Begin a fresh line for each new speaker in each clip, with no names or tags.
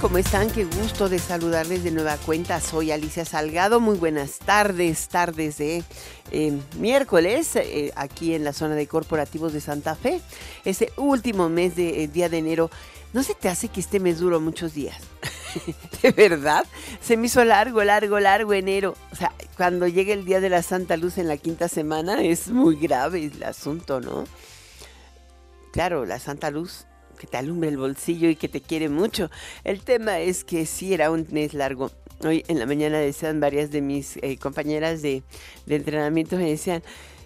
¿Cómo están? Qué gusto de saludarles de nueva cuenta. Soy Alicia Salgado. Muy buenas tardes, tardes de eh, miércoles, eh, aquí en la zona de corporativos de Santa Fe. Este último mes de eh, día de enero. ¿No se te hace que este mes duró muchos días? de verdad, se me hizo largo, largo, largo enero. O sea, cuando llegue el día de la Santa Luz en la quinta semana es muy grave el asunto, ¿no? Claro, la Santa Luz que te alumbre el bolsillo y que te quiere mucho. El tema es que sí era un mes largo. Hoy en la mañana decían varias de mis eh, compañeras de, de entrenamiento, me decían,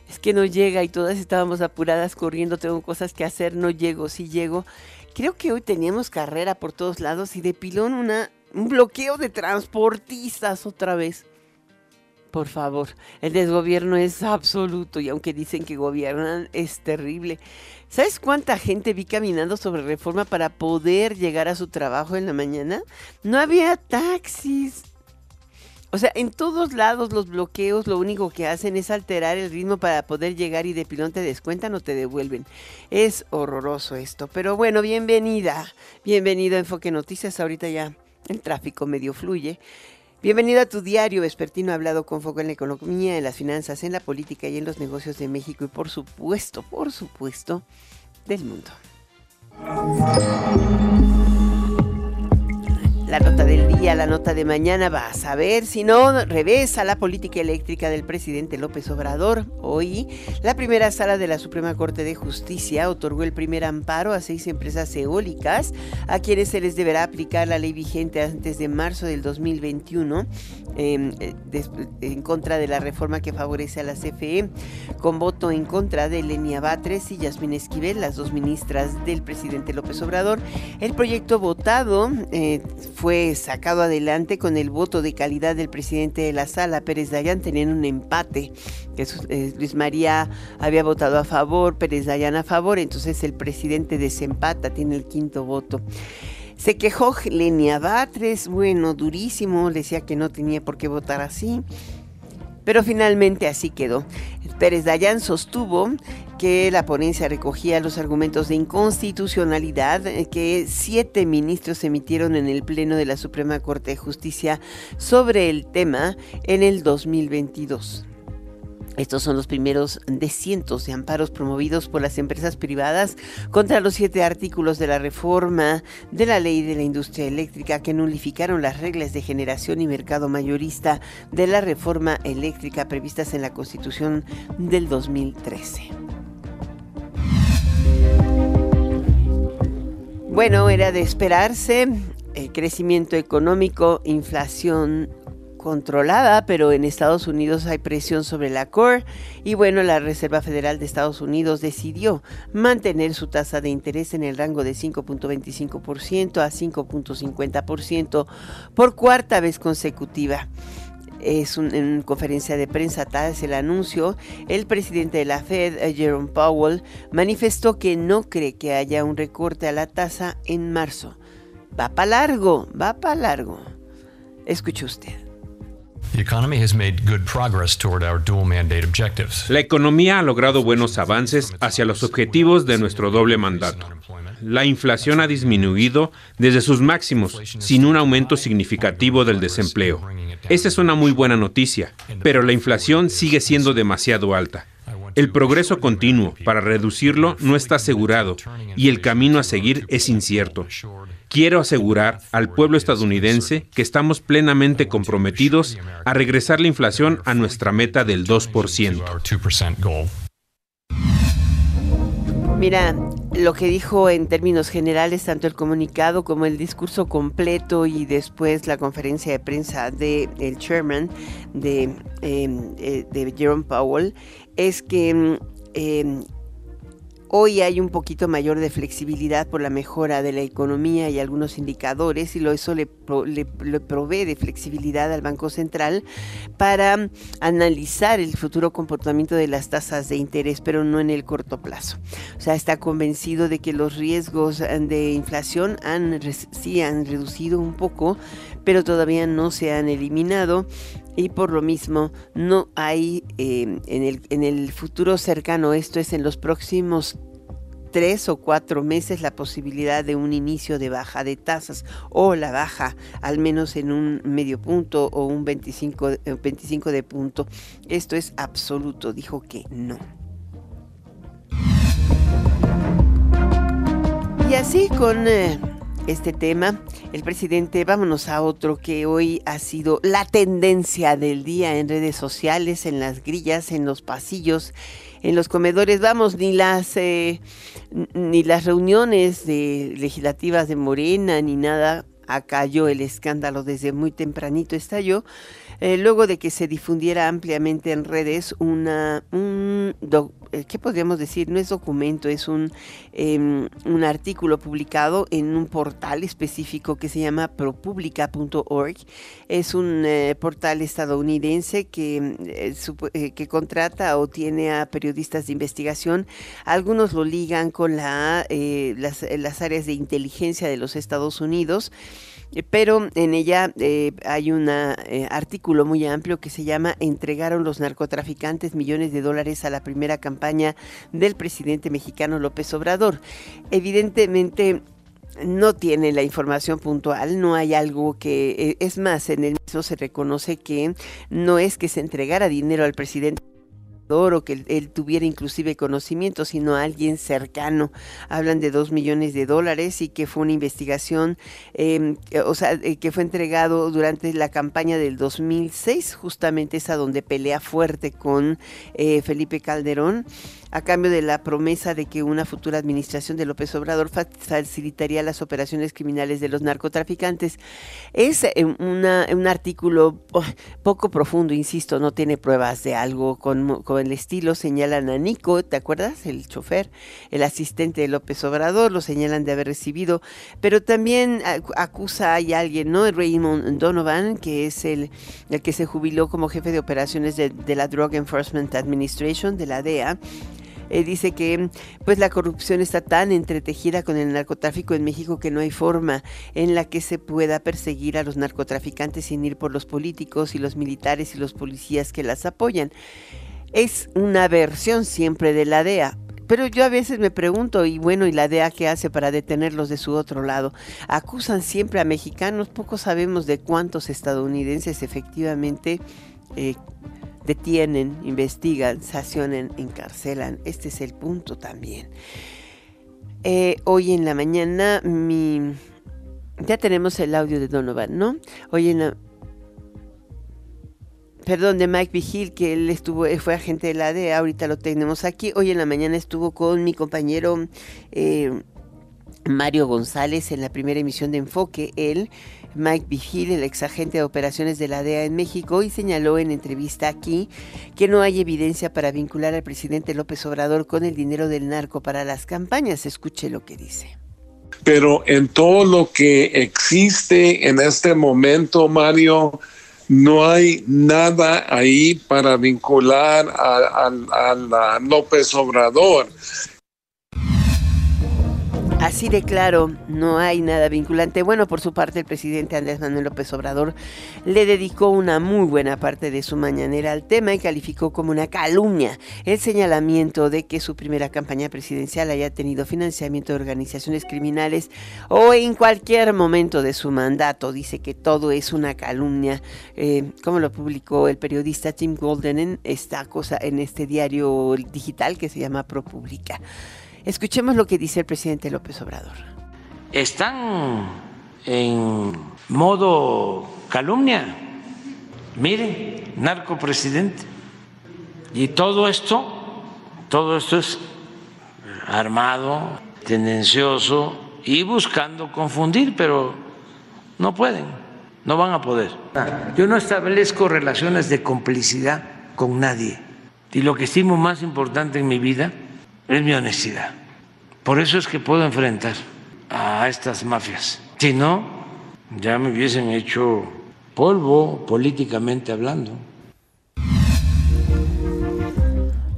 es que no llega y todas estábamos apuradas corriendo, tengo cosas que hacer, no llego, sí llego. Creo que hoy teníamos carrera por todos lados y de pilón una, un bloqueo de transportistas otra vez. Por favor, el desgobierno es absoluto y aunque dicen que gobiernan, es terrible. ¿Sabes cuánta gente vi caminando sobre reforma para poder llegar a su trabajo en la mañana? No había taxis. O sea, en todos lados los bloqueos lo único que hacen es alterar el ritmo para poder llegar y de pilón te descuentan o te devuelven. Es horroroso esto. Pero bueno, bienvenida. Bienvenido a Enfoque Noticias. Ahorita ya el tráfico medio fluye. Bienvenido a tu diario vespertino hablado con foco en la economía, en las finanzas, en la política y en los negocios de México y por supuesto, por supuesto, del mundo. La nota del día, la nota de mañana, vas a ver, si no, revesa la política eléctrica del presidente López Obrador. Hoy, la primera sala de la Suprema Corte de Justicia otorgó el primer amparo a seis empresas eólicas a quienes se les deberá aplicar la ley vigente antes de marzo del 2021 em, eh, en contra de la reforma que favorece a la CFE, con voto en contra de Lenia Batres y Yasmín Esquivel, las dos ministras del presidente López Obrador. El proyecto votado eh, fue sacado adelante con el voto de calidad del presidente de la sala, Pérez Dayan, tenían un empate. Eh, Luis María había votado a favor, Pérez Dayan a favor, entonces el presidente desempata, tiene el quinto voto. Se quejó Lenia Batres, bueno, durísimo, decía que no tenía por qué votar así. Pero finalmente así quedó. Pérez Dayan sostuvo que la ponencia recogía los argumentos de inconstitucionalidad que siete ministros emitieron en el Pleno de la Suprema Corte de Justicia sobre el tema en el 2022. Estos son los primeros de cientos de amparos promovidos por las empresas privadas contra los siete artículos de la reforma de la ley de la industria eléctrica que nulificaron las reglas de generación y mercado mayorista de la reforma eléctrica previstas en la Constitución del 2013. Bueno, era de esperarse el crecimiento económico, inflación controlada, pero en Estados Unidos hay presión sobre la core y bueno, la Reserva Federal de Estados Unidos decidió mantener su tasa de interés en el rango de 5.25% a 5.50% por cuarta vez consecutiva es en conferencia de prensa tras el anuncio, el presidente de la Fed, eh, Jerome Powell, manifestó que no cree que haya un recorte a la tasa en marzo. Va para largo, va para largo. Escuche usted.
La economía ha logrado buenos avances hacia los objetivos de nuestro doble mandato. La inflación ha disminuido desde sus máximos, sin un aumento significativo del desempleo. Esa es una muy buena noticia, pero la inflación sigue siendo demasiado alta. El progreso continuo para reducirlo no está asegurado y el camino a seguir es incierto. Quiero asegurar al pueblo estadounidense que estamos plenamente comprometidos a regresar la inflación a nuestra meta del 2%.
Mira, lo que dijo en términos generales, tanto el comunicado como el discurso completo y después la conferencia de prensa del el chairman de, em, eh, de Jerome Powell, es que em, Hoy hay un poquito mayor de flexibilidad por la mejora de la economía y algunos indicadores y eso le, le, provee de flexibilidad al Banco Central para analizar el futuro comportamiento de las tasas de interés, pero no en el corto plazo. O sea, está convencido de que los riesgos de inflación han, sí han reducido un poco, pero todavía no se han eliminado y por lo mismo no hay eh, en, el, futuro cercano, esto es en los próximos tres o cuatro meses la posibilidad de un inicio de baja de tasas o la baja al menos en un medio punto o un 25, 25 de punto. Esto es absoluto, dijo que no. Y así con... Eh, este tema. El presidente, vámonos a otro que hoy ha sido la tendencia del día en redes sociales, en las grillas, en los pasillos, en los comedores. Vamos, ni las eh, ni las reuniones de legislativas de Morena ni nada acalló el escándalo desde muy tempranito estalló eh, luego de que se difundiera ampliamente en redes una, un, eh, ¿qué podríamos decir? No es documento, es un, em, un artículo publicado en un portal específico que se llama propublica.org. Es un eh, portal estadounidense que, que contrata o tiene a periodistas de investigación. Algunos lo ligan con la, las, las áreas de inteligencia de los Estados Unidos pero en ella eh, hay un eh, artículo muy amplio que se llama Entregaron los narcotraficantes millones de dólares a la primera campaña del presidente mexicano López Obrador. Evidentemente no tiene la información puntual, no hay algo que, eh, es más, en el mismo se reconoce que no es que se entregara dinero al presidente o que él, tuviera inclusive conocimiento, sino alguien cercano. Hablan de dos millones de dólares y que fue una investigación, em, o sea, eh, que fue entregado durante la campaña del 2006, justamente esa donde pelea fuerte con eh, Felipe Calderón a cambio de la promesa de que una futura administración de López Obrador facilitaría las operaciones criminales de los narcotraficantes. Es eh, un artículo oh, poco profundo, insisto, no tiene pruebas de algo con, el estilo. Señalan a Nico, ¿te acuerdas? El chofer, el asistente de López Obrador, lo señalan de haber recibido, pero también acusa a alguien, ¿no? Raymond Donovan, que es el, el que se jubiló como jefe de operaciones de, de la Drug Enforcement Administration, de la DEA eh, dice que pues la corrupción está tan entretejida con el narcotráfico en México que no hay forma en la que se pueda perseguir a los narcotraficantes sin ir por los políticos y los militares y los policías que las apoyan. Es una versión siempre de la DEA, pero yo a veces me pregunto, y bueno, ¿y la DEA qué hace para detenerlos de su otro lado? Acusan siempre a mexicanos, poco sabemos de cuántos estadounidenses efectivamente eh, detienen, investigan, sancionan, encarcelan. Este es el punto también. Eh, hoy en la mañana mi... Ya tenemos el audio de Donovan, ¿no? Hoy en la... Perdón, de Mike Vigil, que él estuvo, fue agente de la DEA, ahorita lo tenemos aquí. Hoy en la mañana estuvo con mi compañero eh, Mario González en la primera emisión de Enfoque. Él Mike Vigil, el ex agente de operaciones de la DEA en México, y señaló en entrevista aquí que no hay evidencia para vincular al presidente López Obrador con el dinero del narco para las campañas. Escuche lo que dice.
Pero en todo lo que existe en este momento, Mario, no hay nada ahí para vincular a, López Obrador.
Así de claro, no hay nada vinculante. Bueno, por su parte, el presidente Andrés Manuel López Obrador le dedicó una muy buena parte de su mañanera al tema y calificó como una calumnia el señalamiento de que su primera campaña presidencial haya tenido financiamiento de organizaciones criminales o en cualquier momento de su mandato. Dice que todo es una calumnia, eh, como lo publicó el periodista Tim Golden en esta cosa, en este diario digital que se llama ProPublica. Escuchemos lo que dice el presidente López Obrador.
Están en modo calumnia. Miren, narcopresidente. Y todo esto, todo esto es armado, tendencioso y buscando confundir, pero no pueden, no van a poder. Yo no establezco relaciones de complicidad con nadie. Y lo que estimo más importante en mi vida es mi honestidad. Por eso es que puedo enfrentar a estas mafias. Si no, ya me hubiesen hecho polvo políticamente hablando.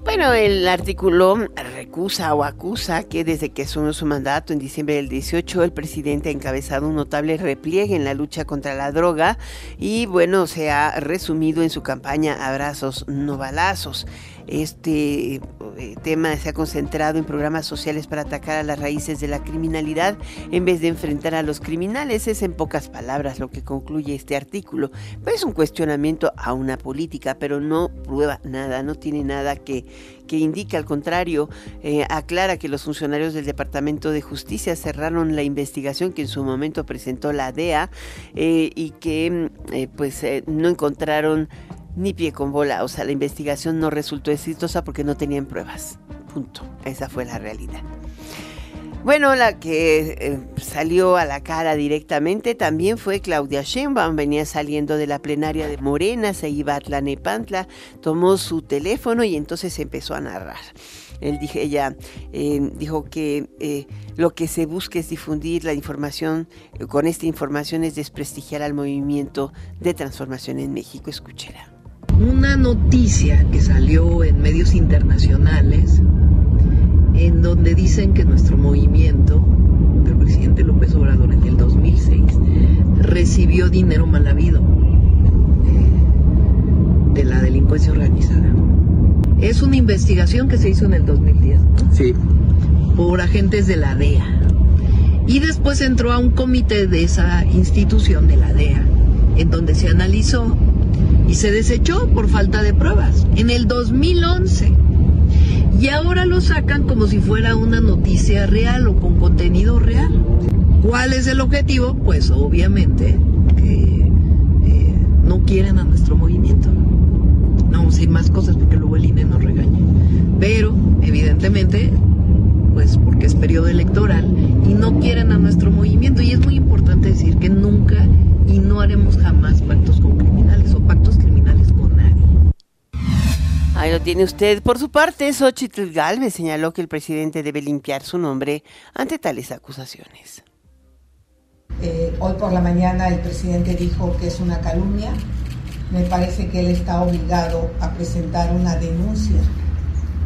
Bueno, el artículo recusa o acusa que desde que asumió su mandato en diciembre del 18, el presidente ha encabezado un notable repliegue en la lucha contra la droga y bueno, se ha resumido en su campaña Abrazos no balazos. Este eh, tema se ha concentrado en programas sociales para atacar a las raíces de la criminalidad en vez de enfrentar a los criminales. Es en pocas palabras lo que concluye este artículo. es un cuestionamiento a una política, pero no prueba nada, no tiene nada que, que indique. Al contrario, eh, aclara que los funcionarios del Departamento de Justicia cerraron la investigación que en su momento presentó la DEA eh, y que pues no encontraron ni pie con bola. O sea, la investigación no resultó exitosa porque no tenían pruebas. Punto. Esa fue la realidad. Bueno, la que eh, salió a la cara directamente también fue Claudia Sheinbaum. Venía saliendo de la plenaria de Morena, se iba a Tlanepantla, tomó su teléfono y entonces empezó a narrar. Él dije, ella eh, dijo que eh, lo que se busca es difundir la información, con esta información es desprestigiar al movimiento de transformación en México. Escúchela
una noticia que salió en medios internacionales en donde dicen que nuestro movimiento del presidente López Obrador en el 2006 recibió dinero mal habido eh, de la delincuencia organizada. Es una investigación que se hizo en el 2010. Sí. Por agentes de la DEA. Y después entró a un comité de esa institución de la DEA, en donde se analizó y se desechó por falta de pruebas en el 2011. Y ahora lo sacan como si fuera una noticia real o con contenido real. ¿Cuál es el objetivo? Pues obviamente que eh, no quieren a nuestro movimiento. No vamos a decir más cosas porque luego el INE nos regaña. Pero evidentemente, pues porque es periodo electoral y no quieren a nuestro movimiento. Y es muy importante decir que nunca y no haremos jamás pactos con criminales o pactos criminales con nadie.
Ahí lo tiene usted. Por su parte, Xochitl Galvez señaló que el presidente debe limpiar su nombre ante tales acusaciones.
Eh, hoy por la mañana el presidente dijo que es una calumnia. Me parece que él está obligado a presentar una denuncia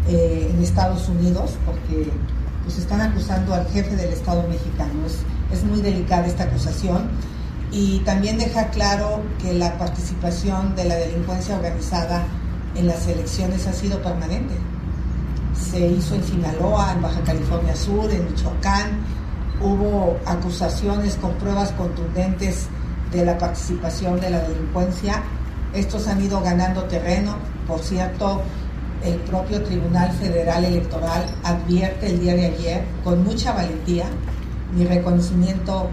eh, en Estados Unidos porque pues están acusando al jefe del Estado mexicano. es muy delicada esta acusación y también deja claro que la participación de la delincuencia organizada en las elecciones ha sido permanente. Se hizo en Sinaloa, en Baja California Sur, en Michoacán, hubo acusaciones con pruebas contundentes de la participación de la delincuencia. Estos han ido ganando terreno. Por cierto, el propio Tribunal Federal Electoral advierte el día de ayer con mucha valentía mi reconocimiento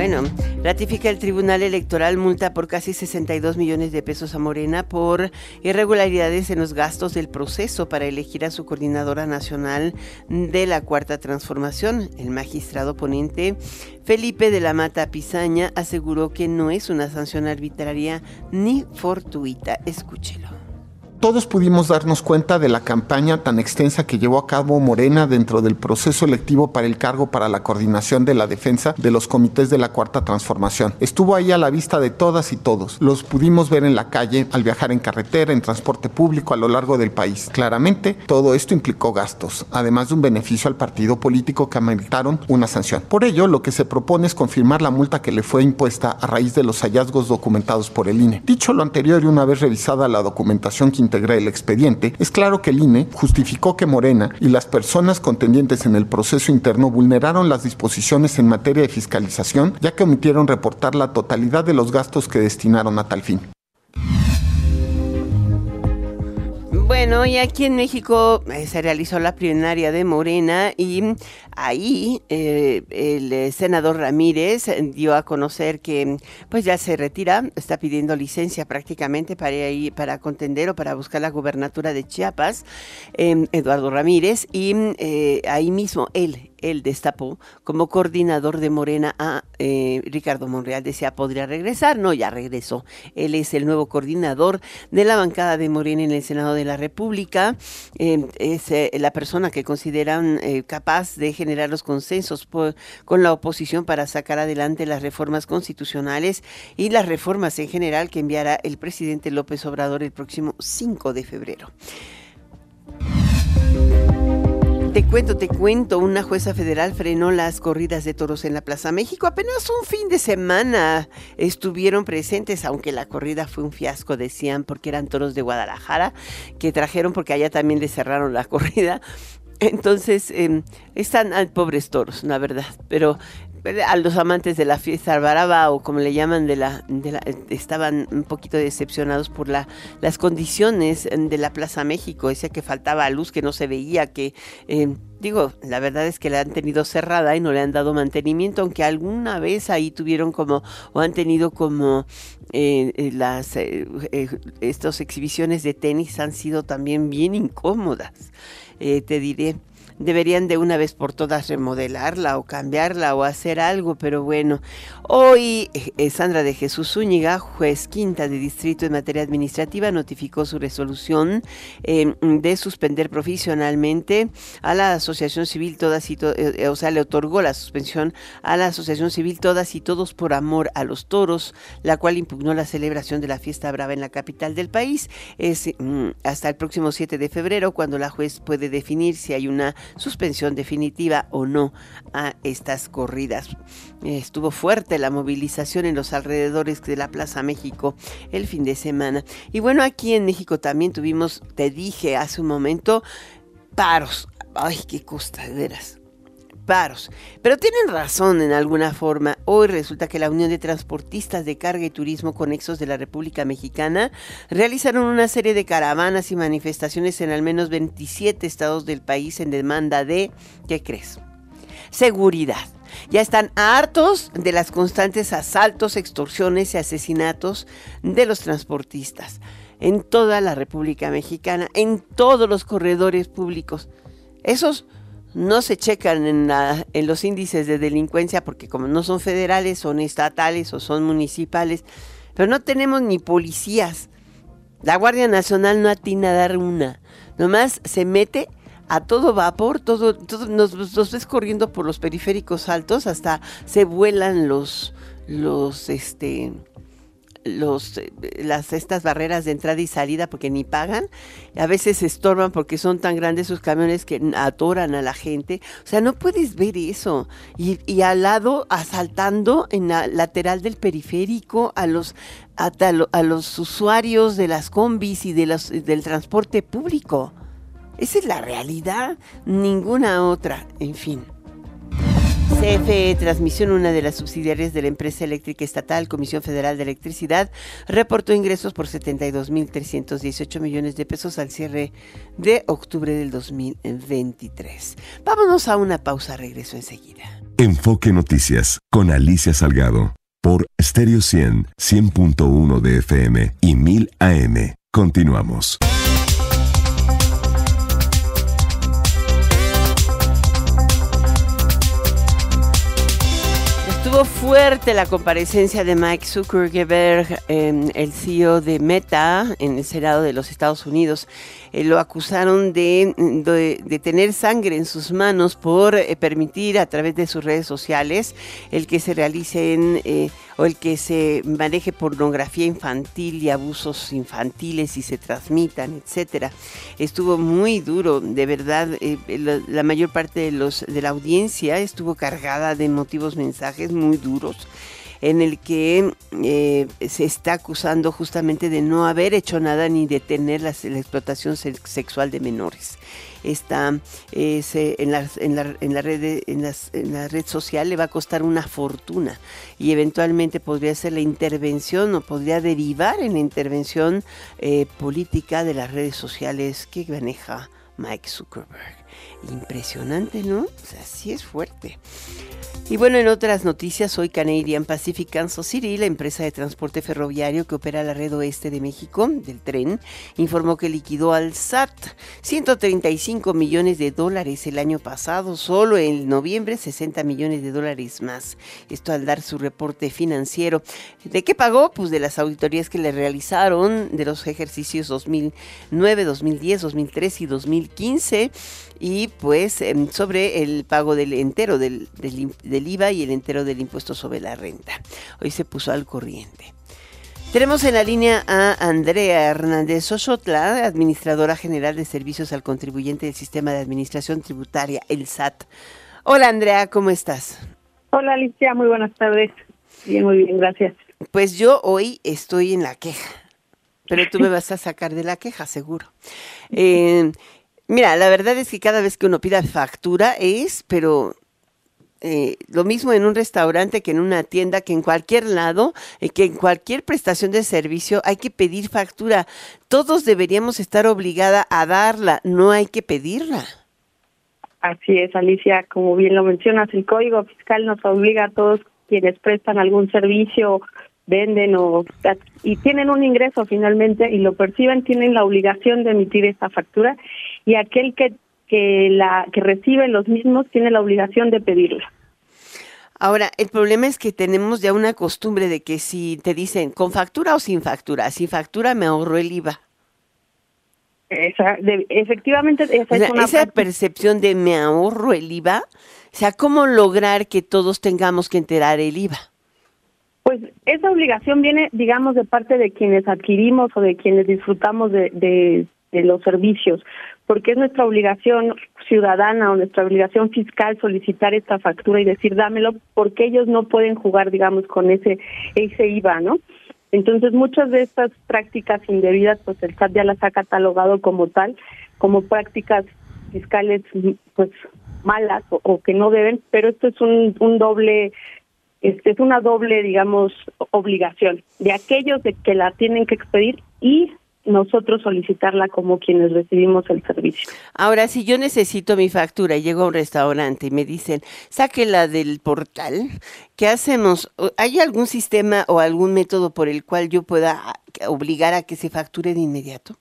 Bueno, ratifica el Tribunal Electoral multa por casi 62 millones de pesos a Morena por irregularidades en los gastos del proceso para elegir a su coordinadora nacional de la Cuarta Transformación. El magistrado ponente Felipe de la Mata Pizaña aseguró que no es una sanción arbitraria ni fortuita. Escúchelo
todos pudimos darnos cuenta de la campaña tan extensa que llevó a cabo Morena dentro del proceso electivo para el cargo para la coordinación de la defensa de los comités de la Cuarta Transformación. Estuvo ahí a la vista de todas y todos. Los pudimos ver en la calle, al viajar en carretera, en transporte público a lo largo del país. Claramente, todo esto implicó gastos, además de un beneficio al partido político que ameritaron una sanción. Por ello, lo que se propone es confirmar la multa que le fue impuesta a raíz de los hallazgos documentados por el INE. Dicho lo anterior y una vez revisada la documentación que integra el expediente, es claro que el INE justificó que Morena y las personas contendientes en el proceso interno vulneraron las disposiciones en materia de fiscalización, ya que omitieron reportar la totalidad de los gastos que destinaron a tal fin.
Bueno, y aquí en México eh, se realizó la plenaria de Morena y ahí eh, el eh, senador Ramírez dio a conocer que pues ya se retira, está pidiendo licencia prácticamente para ir para contender o para buscar la gubernatura de Chiapas, em, Eduardo Ramírez, y ahí mismo él él destapó como coordinador de Morena a eh, Ricardo Monreal. Decía, podría regresar. No, ya regresó. Él es el nuevo coordinador de la bancada de Morena en el Senado de la República. Eh, es eh, la persona que consideran capaz de generar los consensos con la oposición para sacar adelante las reformas constitucionales y las reformas en general que enviará el presidente López Obrador el próximo 5 de febrero. Te cuento, te cuento, una jueza federal frenó las corridas de toros en la Plaza México. Apenas un fin de semana estuvieron presentes, aunque la corrida fue un fiasco, decían, porque eran toros de Guadalajara, que trajeron porque allá también le cerraron la corrida. Entonces, em, están pobres toros, la verdad, pero a los amantes de la fiesta baraba o como le llaman de la, estaban un poquito decepcionados por la, las condiciones de la Plaza México. Decía que faltaba luz que no se veía que eh, digo la verdad es que la han tenido cerrada y no le han dado mantenimiento aunque alguna vez ahí tuvieron como o han tenido como eh, eh, las estas exhibiciones de tenis han sido también bien incómodas te diré deberían de una vez por todas remodelarla o cambiarla o hacer algo, pero bueno, hoy eh, Sandra de Jesús Zúñiga, juez quinta de distrito en materia administrativa, notificó su resolución em, de suspender profesionalmente a la Asociación Civil Todas y eh, o sea, le otorgó la suspensión a la Asociación Civil Todas y Todos por Amor a los Toros, la cual impugnó la celebración de la fiesta brava en la capital del país. Es mm, hasta el próximo 7 de febrero cuando la juez puede definir si hay una suspensión definitiva o no a estas corridas. Estuvo fuerte la movilización en los alrededores de la Plaza México el fin de semana. Y bueno, aquí en México también tuvimos, te dije hace un momento, paros. Ay, qué costa, paros. Pero tienen razón en alguna forma. Hoy resulta que la Unión de Transportistas de Carga y Turismo Conexos de la República Mexicana realizaron una serie de caravanas y manifestaciones en al menos 27 estados del país en demanda de, ¿qué crees? Seguridad. Ya están hartos de las constantes asaltos, extorsiones y asesinatos de los transportistas en toda la República Mexicana, en todos los corredores públicos. Esos no se checan en, en, los índices de delincuencia porque como no son federales, son estatales o son municipales, pero no tenemos ni policías. La Guardia Nacional no atina a dar una, nomás se mete a todo vapor, todo, todo nos, ves corriendo por los periféricos altos, hasta se vuelan los, los, este, los eh, las estas barreras de entrada y salida porque ni pagan a veces se estorban porque son tan grandes sus camiones que atoran a la gente. O sea no puedes ver eso. Y, y al lado asaltando en la lateral del periférico a los a, a los usuarios de las combis y de los, del transporte público. Esa es la realidad ninguna otra. En fin CFE Transmisión, una de las subsidiarias de la empresa eléctrica estatal, Comisión Federal de Electricidad, reportó ingresos por 72.318 millones de pesos al cierre de octubre del 2023. Vámonos a una pausa, regreso enseguida.
Enfoque Noticias con Alicia Salgado por Stereo 100, 100.1 de FM y 1000 AM. Continuamos.
Estuvo fuerte la comparecencia de Mike Zuckerberg, el CEO de Meta, en el Senado de los Estados Unidos. Eh, lo acusaron de, de, tener sangre en sus manos por eh, permitir a través de sus redes sociales el que se realicen eh, o el que se maneje pornografía infantil y abusos infantiles y se transmitan, etcétera. Estuvo muy duro, de verdad, la, la, mayor parte de los de la audiencia estuvo cargada de motivos mensajes muy duros en el que eh, se está acusando justamente de no haber hecho nada ni detener la, la explotación sexual de menores. Está eh, en, la, en, la, en, la red en, la red social le va a costar una fortuna y eventualmente podría ser la intervención o podría derivar en la intervención eh, política de las redes sociales que maneja Mike Zuckerberg. Impresionante, ¿no? O sea, sí es fuerte. Y bueno, en otras noticias, hoy Canadian Pacific Kansas City, la empresa de transporte ferroviario que opera la red oeste de México del tren, informó que liquidó al SAT 135 millones de dólares el año pasado, solo en noviembre 60 millones de dólares más. Esto al dar su reporte financiero. ¿De qué pagó? Pues de las auditorías que le realizaron de los ejercicios 2009, 2010, 2013 y 2015 y pues sobre el pago del entero del, del, IVA y el entero del impuesto sobre la renta. Hoy se puso al corriente. Tenemos en la línea a Andrea Hernández Osotla, administradora general de servicios al contribuyente del sistema de administración tributaria, el SAT. Hola Andrea, ¿cómo estás?
Hola Alicia, muy buenas tardes. Bien, muy bien, gracias.
Pues yo hoy estoy en la queja, pero tú me vas a sacar de la queja, seguro. Eh, Mira, la verdad es que cada vez que uno pida factura es, pero eh, lo mismo en un restaurante que en una tienda, que en cualquier lado, eh, que en cualquier prestación de servicio hay que pedir factura. Todos deberíamos estar obligada a darla, no hay que pedirla.
Así es, Alicia, como bien lo mencionas, el Código Fiscal nos obliga a todos quienes prestan algún servicio venden o y tienen un ingreso finalmente y lo perciben tienen la obligación de emitir esta factura y aquel que que la que recibe los mismos tiene la obligación de pedirla.
Ahora, el problema es que tenemos ya una costumbre de que si te dicen con factura o sin factura, sin factura me ahorro el IVA.
Esa, efectivamente, esa, es una
esa percepción de me ahorro el IVA, o sea, ¿cómo lograr que todos tengamos que enterar el IVA?
Pues esa obligación viene, digamos, de parte de quienes adquirimos o de quienes disfrutamos de, de, los servicios, porque es nuestra obligación ciudadana o nuestra obligación fiscal solicitar esta factura y decir dámelo, porque ellos no pueden jugar, digamos, con ese, ese IVA, ¿no? Entonces, muchas de estas prácticas indebidas, pues el SAT ya las ha catalogado como tal, como prácticas fiscales, pues malas o, o que no deben, pero esto es un, un doble este, es una doble, digamos, obligación de aquellos de que la tienen que expedir y nosotros solicitarla como quienes recibimos el servicio.
Ahora, si yo necesito mi factura llego a un restaurante y me dicen, sáquela del portal, ¿qué hacemos? ¿Hay algún sistema o algún método por el cual yo pueda obligar a que se facture de inmediato?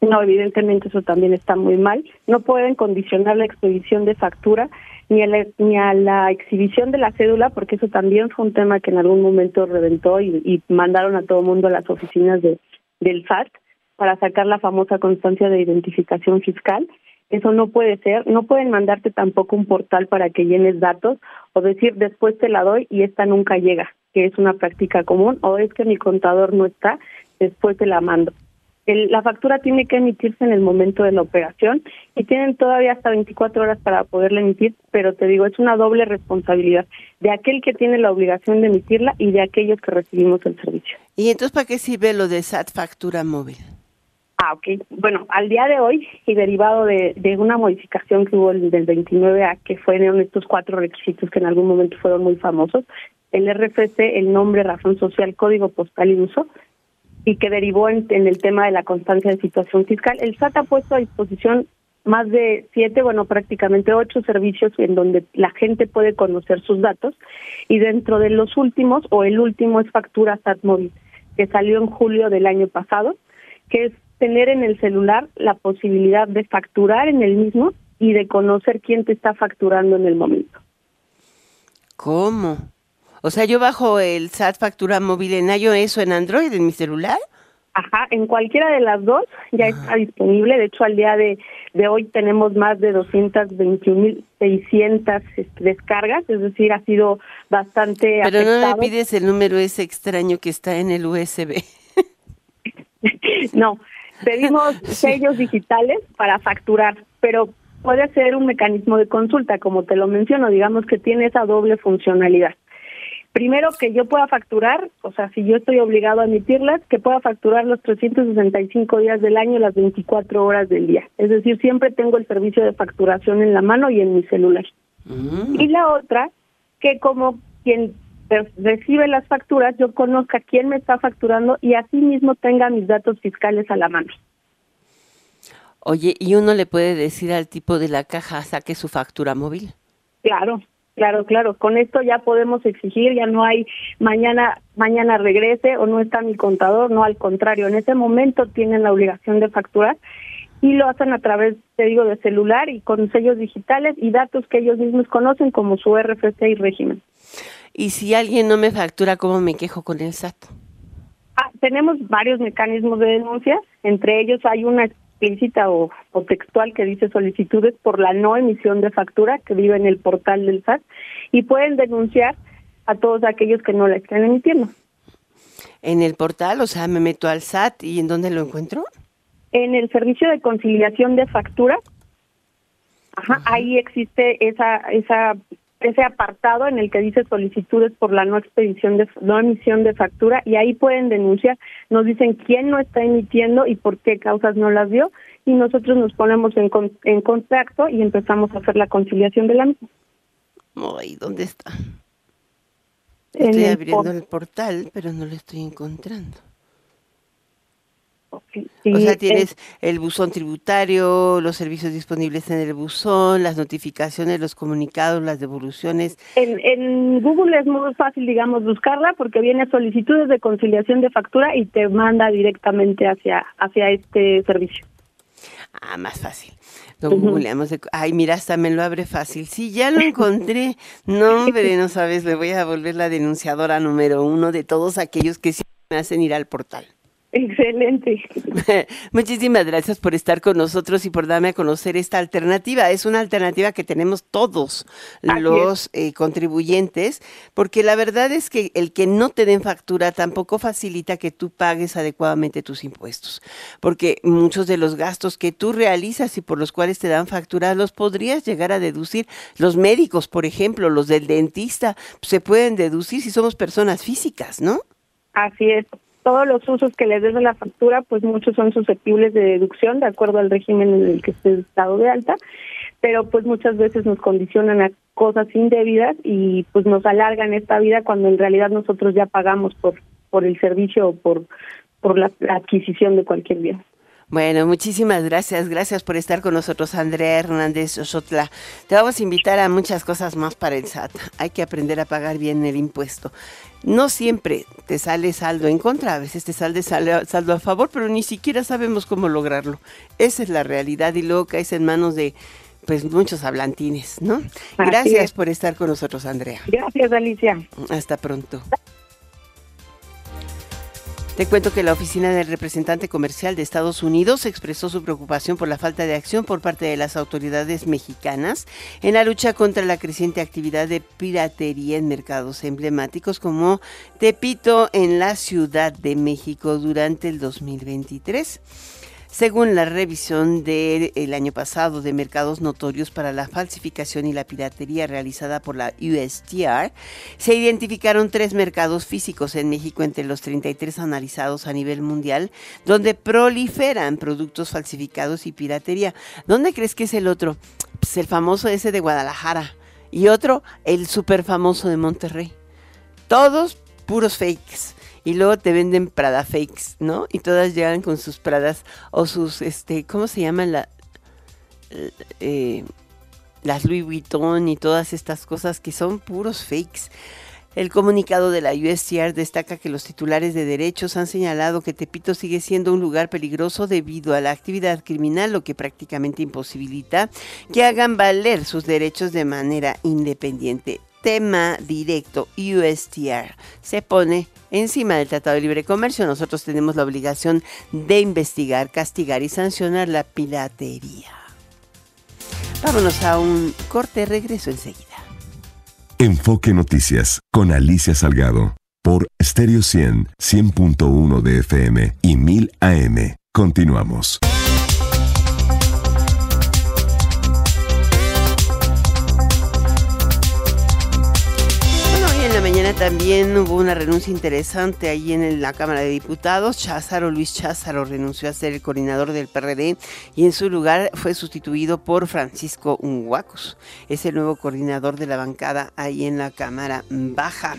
No, evidentemente eso también está muy mal. No pueden condicionar la expedición de factura ni a, la, ni a la exhibición de la cédula, porque eso también fue un tema que en algún momento reventó y, mandaron a todo el mundo a las oficinas de, del SAT para sacar la famosa constancia de identificación fiscal. Eso no puede ser, no pueden mandarte tampoco un portal para que llenes datos o decir después te la doy y esta nunca llega, que es una práctica común, o es que mi contador no está, después te la mando la factura tiene que emitirse en el momento de la operación y tienen todavía hasta 24 horas para poderla emitir, pero te digo, es una doble responsabilidad de aquel que tiene la obligación de emitirla y de aquellos que recibimos el servicio.
¿Y entonces para qué sirve lo de SAT factura móvil?
Ah, ok. Bueno, al día de hoy y derivado de, de una modificación que hubo del 29A, que fueron estos cuatro requisitos que en algún momento fueron muy famosos, el RFC, el nombre, razón social, código postal y uso, y que derivó en, el tema de la constancia de situación fiscal. El SAT ha puesto a disposición más de siete, bueno, prácticamente ocho servicios en donde la gente puede conocer sus datos y dentro de los últimos, o el último es Factura SAT Móvil, que salió en julio del año pasado, que es tener en el celular la posibilidad de facturar en el mismo y de conocer quién te está facturando en el momento.
¿Cómo? O sea, yo bajo el SAT factura móvil en iOS o en Android en mi celular.
Ajá, en cualquiera de las dos ya está disponible. De hecho, al día de, de hoy tenemos más de 221.600 este, descargas, es decir, ha sido bastante
Pero no me pides el número ese extraño que está en el USB.
no, pedimos sellos digitales para facturar, pero puede ser un mecanismo de consulta, como te lo menciono, digamos que tiene esa doble funcionalidad. Primero, que yo pueda facturar, o sea, si yo estoy obligado a emitirlas, que pueda facturar los 365 días del año, las 24 horas del día. Es decir, siempre tengo el servicio de facturación en la mano y en mi celular. Mm. Y la otra, que como quien recibe las facturas, yo conozca quién me está facturando y así mismo tenga mis datos fiscales a la mano.
Oye, ¿y uno le puede decir al tipo de la caja saque su factura móvil?
Claro, claro, claro. Con esto ya podemos exigir, ya no hay mañana mañana regrese o no está mi contador, no al contrario, en ese momento tienen la obligación de facturar y lo hacen a través, te digo, de celular y con sellos digitales y datos que ellos mismos conocen como su RFC y régimen.
Y si alguien no me factura, ¿cómo me quejo con el SAT?
Ah, tenemos varios mecanismos de denuncia, entre ellos hay una explícita o, textual que dice solicitudes por la no emisión de factura que vive en el portal del SAT y pueden denunciar a todos aquellos que no la estén emitiendo.
En el portal, o sea, me meto al SAT y ¿en dónde lo encuentro?
En el servicio de conciliación de factura, ajá, ahí existe esa esa ese apartado en el que dice solicitudes por la no expedición de no emisión de factura y ahí pueden denunciar, nos dicen quién no está emitiendo y por qué causas no las dio y nosotros nos ponemos en, en contacto y empezamos a hacer la conciliación de la misma.
Ay, ¿dónde está? Estoy abriendo el portal, pero no lo estoy encontrando o sea, tienes el buzón tributario, los servicios disponibles en el buzón, las notificaciones, los comunicados, las devoluciones.
En, en Google es muy fácil, digamos, buscarla porque viene solicitudes de conciliación de factura y te manda directamente hacia, hacia este servicio.
Ah, más fácil. Ay, mira, hasta me lo abre fácil. Sí, ya lo encontré. No, hombre, no sabes, me voy a volver la denunciadora número uno de todos aquellos que sí me hacen ir al portal.
Excelente.
Muchísimas gracias por estar con nosotros y por darme a conocer esta alternativa. Es una alternativa que tenemos todos los eh, contribuyentes, porque la verdad es que el que no te den factura tampoco facilita que tú pagues adecuadamente tus impuestos, porque muchos de los gastos que tú realizas y por los cuales te dan factura los podrías llegar a deducir. Los médicos, por ejemplo, los del dentista, se pueden deducir si somos personas físicas, ¿no?
Así es todos los usos que les des de la factura, pues muchos son susceptibles de deducción de acuerdo al régimen en el que esté estado de alta, pero pues muchas veces nos condicionan a cosas indebidas y pues nos alargan esta vida cuando en realidad nosotros ya pagamos por por el servicio o por por la, adquisición de cualquier bien.
Bueno, muchísimas gracias. Gracias por estar con nosotros, Andrea Hernández Osotla. Te vamos a invitar a muchas cosas más para el SAT. Hay que aprender a pagar bien el impuesto no siempre te sale saldo en contra, a veces te sale saldo a favor, pero ni siquiera sabemos cómo lograrlo. Esa es la realidad y luego caes en manos de pues muchos hablantines, ¿no? Gracias por estar con nosotros, Andrea.
Gracias, Alicia.
Hasta pronto. Te cuento que la oficina del representante comercial de Estados Unidos expresó su preocupación por la falta de acción por parte de las autoridades mexicanas en la lucha contra la creciente actividad de piratería en mercados emblemáticos como Tepito en la Ciudad de México durante el 2023. Según la revisión del año pasado de mercados notorios para la falsificación y la piratería realizada por la USTR, se identificaron tres mercados físicos en México entre los 33 analizados a nivel mundial, donde proliferan productos falsificados y piratería. ¿Dónde crees que es el otro? Pues el famoso ese de Guadalajara y otro, el super famoso de Monterrey. Todos puros fakes y luego te venden Prada fakes, ¿no? Y todas llegan con sus Pradas o sus, este, ¿cómo se llaman la, eh, las Louis Vuitton y todas estas cosas que son puros fakes? El comunicado de la USCR destaca que los titulares de derechos han señalado que Tepito sigue siendo un lugar peligroso debido a la actividad criminal, lo que prácticamente imposibilita que hagan valer sus derechos de manera independiente tema directo USTR se pone encima del Tratado de Libre Comercio. Nosotros tenemos la obligación de investigar, castigar y sancionar la piratería. Vámonos a un corte, regreso enseguida.
Enfoque Noticias con Alicia Salgado por Stereo 100, 100.1 de FM y 1000 AM. Continuamos.
También hubo una renuncia interesante ahí en la Cámara de Diputados. Cházaro, Luis Cházaro renunció a ser el coordinador del PRD y en su lugar fue sustituido por Francisco Unguacos. Es el nuevo coordinador de la bancada ahí en la Cámara Baja.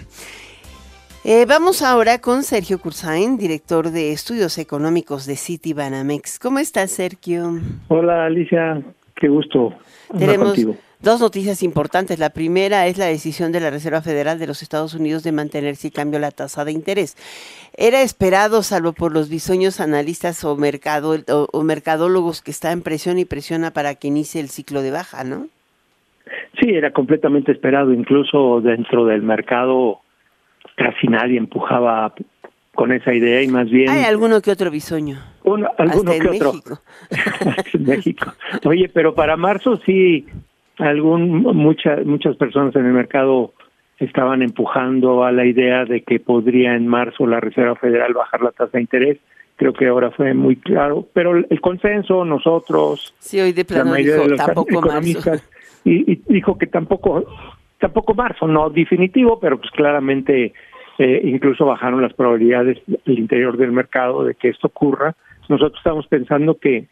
Eh, vamos ahora con Sergio Cursain, director de Estudios Económicos de Citibanamex. ¿Cómo estás, Sergio?
Hola, Alicia. Qué gusto.
Tenemos dos noticias importantes. La primera es la decisión de la Reserva Federal de los Estados Unidos de mantener sin cambio la tasa de interés. Era esperado, salvo por los bisoños analistas o, mercado, o mercadólogos que están en presión y presiona para que inicie el ciclo de baja, ¿no?
Sí, era completamente esperado. Incluso dentro del mercado casi nadie empujaba con esa idea y más bien...
Hay alguno que otro bisoño.
alguno que otro. México. México. Oye, pero para marzo sí, algún, muchas muchas personas en el mercado estaban empujando a la idea de que podría en marzo la Reserva Federal bajar la tasa de interés. Creo que ahora fue muy claro, pero el consenso, nosotros,
sí, hoy de plano dijo, tampoco marzo.
Y, y dijo que tampoco tampoco marzo, no definitivo, pero pues claramente eh, incluso bajaron las probabilidades del interior del mercado de que esto ocurra. Nosotros estamos pensando que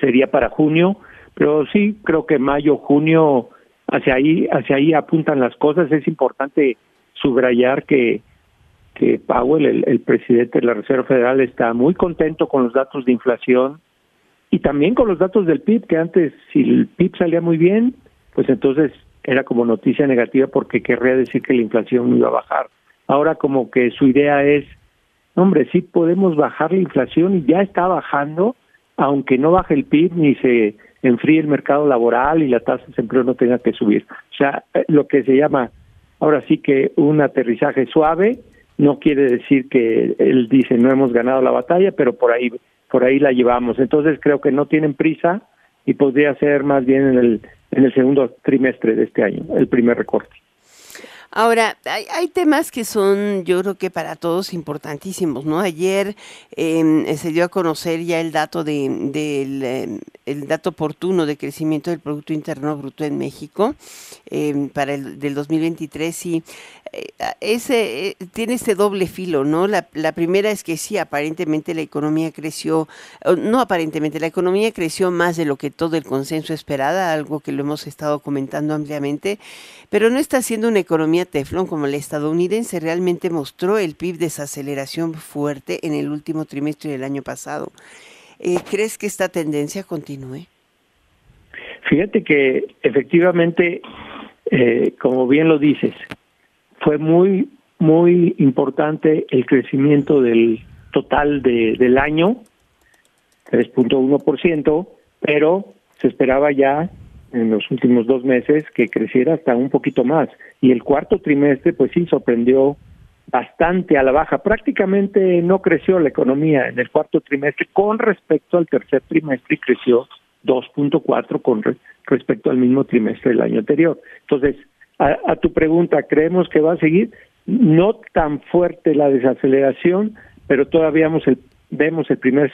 sería para junio, pero sí creo que mayo, junio, hacia ahí, hacia ahí apuntan las cosas. Es importante subrayar que que Powell, el, el presidente de la Reserva Federal, está muy contento con los datos de inflación y también con los datos del PIB, que antes si el PIB salía muy bien, pues entonces era como noticia negativa porque querría decir que la inflación iba a bajar. Ahora como que su idea es, hombre, sí podemos bajar la inflación y ya está bajando, aunque no baje el PIB ni se enfríe el mercado laboral y la tasa de desempleo no tenga que subir. O sea, eh, lo que se llama ahora sí que un aterrizaje suave no quiere decir que él dice no hemos ganado la batalla, pero por ahí por ahí la llevamos. Entonces creo que no tienen prisa y podría ser más bien en el en el segundo trimestre de este año, el primer recorte.
Ahora, hay, temas que son, yo creo que para todos importantísimos, ¿no? Ayer em, se dio a conocer ya el dato de, del em, el dato oportuno de crecimiento del Producto Interno Bruto en México em, para el del 2023 y eh, ese eh, tiene este doble filo, ¿no? La, la primera es que sí, aparentemente la economía creció, no aparentemente, la economía creció más de lo que todo el consenso esperaba, algo que lo hemos estado comentando ampliamente, pero no está siendo una economía teflón como la estadounidense, realmente mostró el PIB desaceleración fuerte en el último trimestre del año pasado. Eh, ¿Crees que esta tendencia continúe?
Fíjate que efectivamente, eh, como bien lo dices, fue muy, muy importante el crecimiento del total de, del año, 3.1%, pero se esperaba ya en los últimos dos meses que creciera hasta un poquito más. Y el cuarto trimestre, pues sí, sorprendió bastante a la baja. Prácticamente no creció la economía en el cuarto trimestre con respecto al tercer trimestre y creció 2.4 con respecto al mismo trimestre del año anterior. Entonces, a, a, tu pregunta, ¿creemos que va a seguir? No tan fuerte la desaceleración, pero todavía vemos el, vemos el primer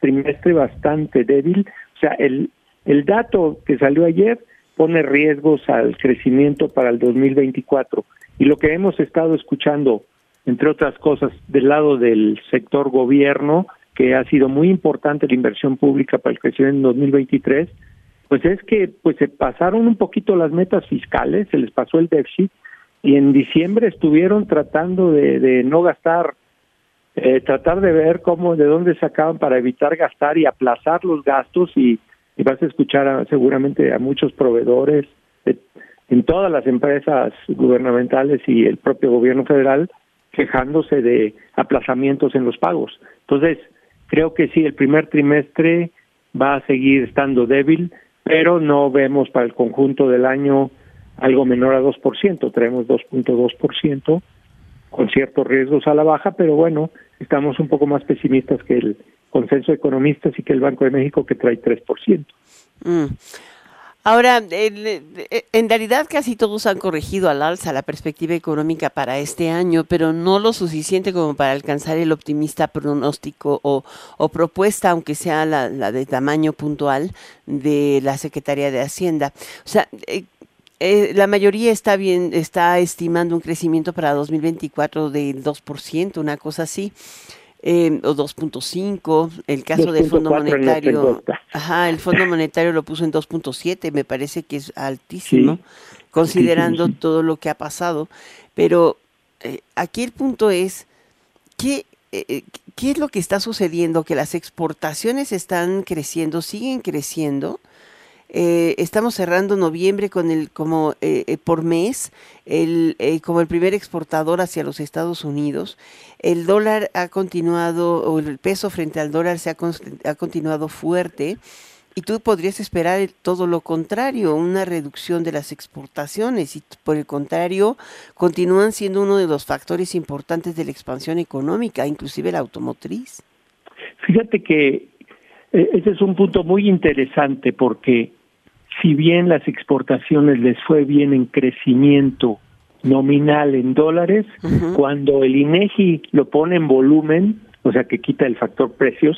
trimestre bastante débil. O sea, el, el dato que salió ayer pone riesgos al crecimiento para el 2024 y lo que hemos estado escuchando, entre otras cosas, del lado del sector gobierno, que ha sido muy importante la inversión pública para el crecimiento en 2023, pues es que pues se pasaron un poquito las metas fiscales, se les pasó el déficit y en diciembre estuvieron tratando de, de no gastar, eh, tratar de ver cómo, de dónde sacaban para evitar gastar y aplazar los gastos y y vas a escuchar seguramente a muchos proveedores en todas las empresas gubernamentales y el propio gobierno federal quejándose de aplazamientos en los pagos. Entonces, creo que sí, el primer trimestre va a seguir estando débil, pero no vemos para el conjunto del año algo menor a 2%, traemos 2.2% con ciertos riesgos a la baja, pero bueno, estamos un poco más pesimistas que el consenso de economistas y que el Banco de México que trae 3%.
Mm. Ahora, en realidad casi todos han corregido al alza la perspectiva económica para este año, pero no lo suficiente como para alcanzar el optimista pronóstico o, propuesta, aunque sea la, de tamaño puntual, de la Secretaría de Hacienda. O sea, eh, eh, la mayoría está bien, está estimando un crecimiento para 2024 del 2%, una cosa así. Eh, o 2.5, el caso del Fondo Monetario, ajá, el Fondo Monetario lo puso en 2.7, me parece que es altísimo, considerando todo lo que ha pasado, pero eh, aquí el punto es, ¿qué, eh, ¿qué es lo que está sucediendo? Que las exportaciones están creciendo, siguen creciendo. Estamos cerrando noviembre con el como por mes el como el primer exportador hacia los Estados Unidos el dólar ha continuado o el peso frente al dólar se ha, ha continuado fuerte y tú podrías esperar todo lo contrario, una reducción de las exportaciones y por el contrario continúan siendo uno de los factores importantes de la expansión económica, inclusive la automotriz.
Fíjate que eh, ese es un punto muy interesante porque si bien las exportaciones les fue bien en crecimiento nominal en dólares, cuando el INEGI lo pone en volumen, o sea que quita el factor precios,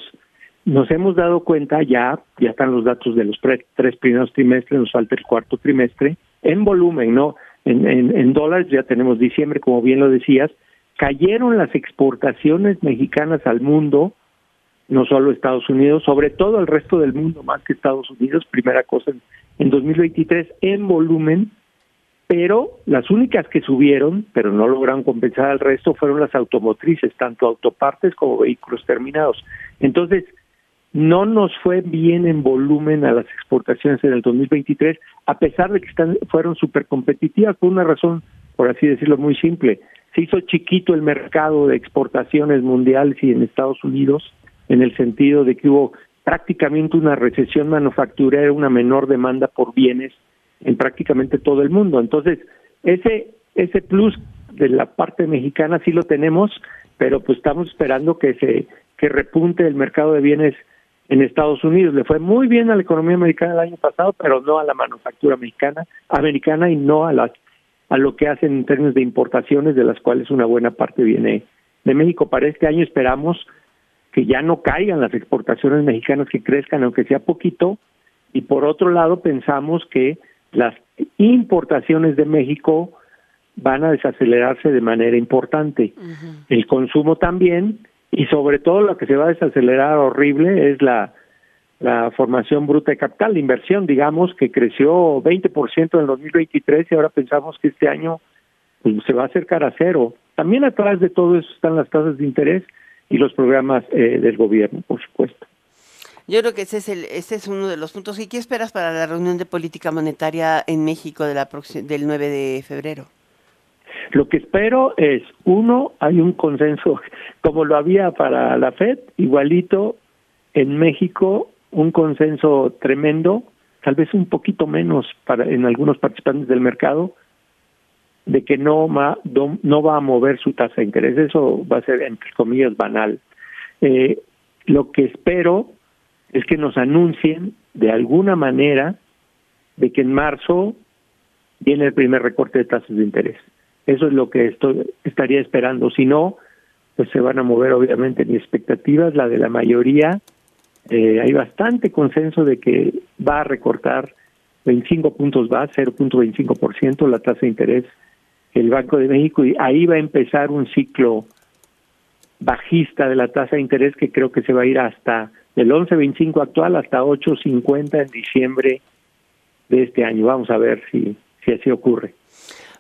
nos hemos dado cuenta ya, ya están los datos de los tres primeros trimestres, nos falta el cuarto trimestre, en volumen, ¿no? En, en, dólares ya tenemos diciembre, como bien lo decías, cayeron las exportaciones mexicanas al mundo, no solo Estados Unidos, sobre todo al resto del mundo, más que Estados Unidos, primera cosa en, en 2023, en volumen, pero las únicas que subieron, pero no lograron compensar al resto, fueron las automotrices, tanto autopartes como vehículos terminados. Entonces, no nos fue bien en volumen a las exportaciones en el 2023, a pesar de que están, fueron súper competitivas, por una razón, por así decirlo, muy simple. Se hizo chiquito el mercado de exportaciones mundiales y en Estados Unidos, en el sentido de que hubo prácticamente una recesión manufacturera, una menor demanda por bienes en prácticamente todo el mundo. Entonces, ese, ese plus de la parte mexicana sí lo tenemos, pero pues estamos esperando que se que repunte el mercado de bienes en Estados Unidos. Le fue muy bien a la economía americana el año pasado, pero no a la manufactura mexicana, americana y no a las a lo que hacen en términos de importaciones, de las cuales una buena parte viene de México. Para este año esperamos que ya no caigan las exportaciones mexicanas, que crezcan aunque sea poquito, y por otro lado pensamos que las importaciones de México van a desacelerarse de manera importante. El consumo también, y sobre todo lo que se va a desacelerar horrible es la, la formación bruta de capital, la inversión, digamos, que creció 20% en el 2023 y ahora pensamos que este año pues, se va a acercar a cero. También atrás de todo eso están las tasas de interés y los programas eh, del gobierno, por supuesto.
Yo creo que ese es, el, ese es uno de los puntos. ¿Y qué esperas para la reunión de política monetaria en México de la del 9 de febrero?
Lo que espero es, uno, hay un consenso, como lo había para la FED, igualito en México, un consenso tremendo, tal vez un poquito menos para en algunos participantes del mercado, de que no, va, no va a mover su tasa de interés. Eso va a ser, entre comillas, banal. Eh, lo que espero es que nos anuncien de alguna manera de que en marzo viene el primer recorte de tasas de interés. Eso es lo que estoy, estaría esperando. Si no, pues se van a mover obviamente mis expectativas, la de la mayoría. Eh, hay bastante consenso de que va a recortar 25 puntos base, 0.25% la tasa de interés el Banco de México y ahí va a empezar un ciclo bajista de la tasa de interés que creo que se va a ir hasta el 11.25 actual hasta 8.50 en diciembre de este año. Vamos a ver si, si así ocurre.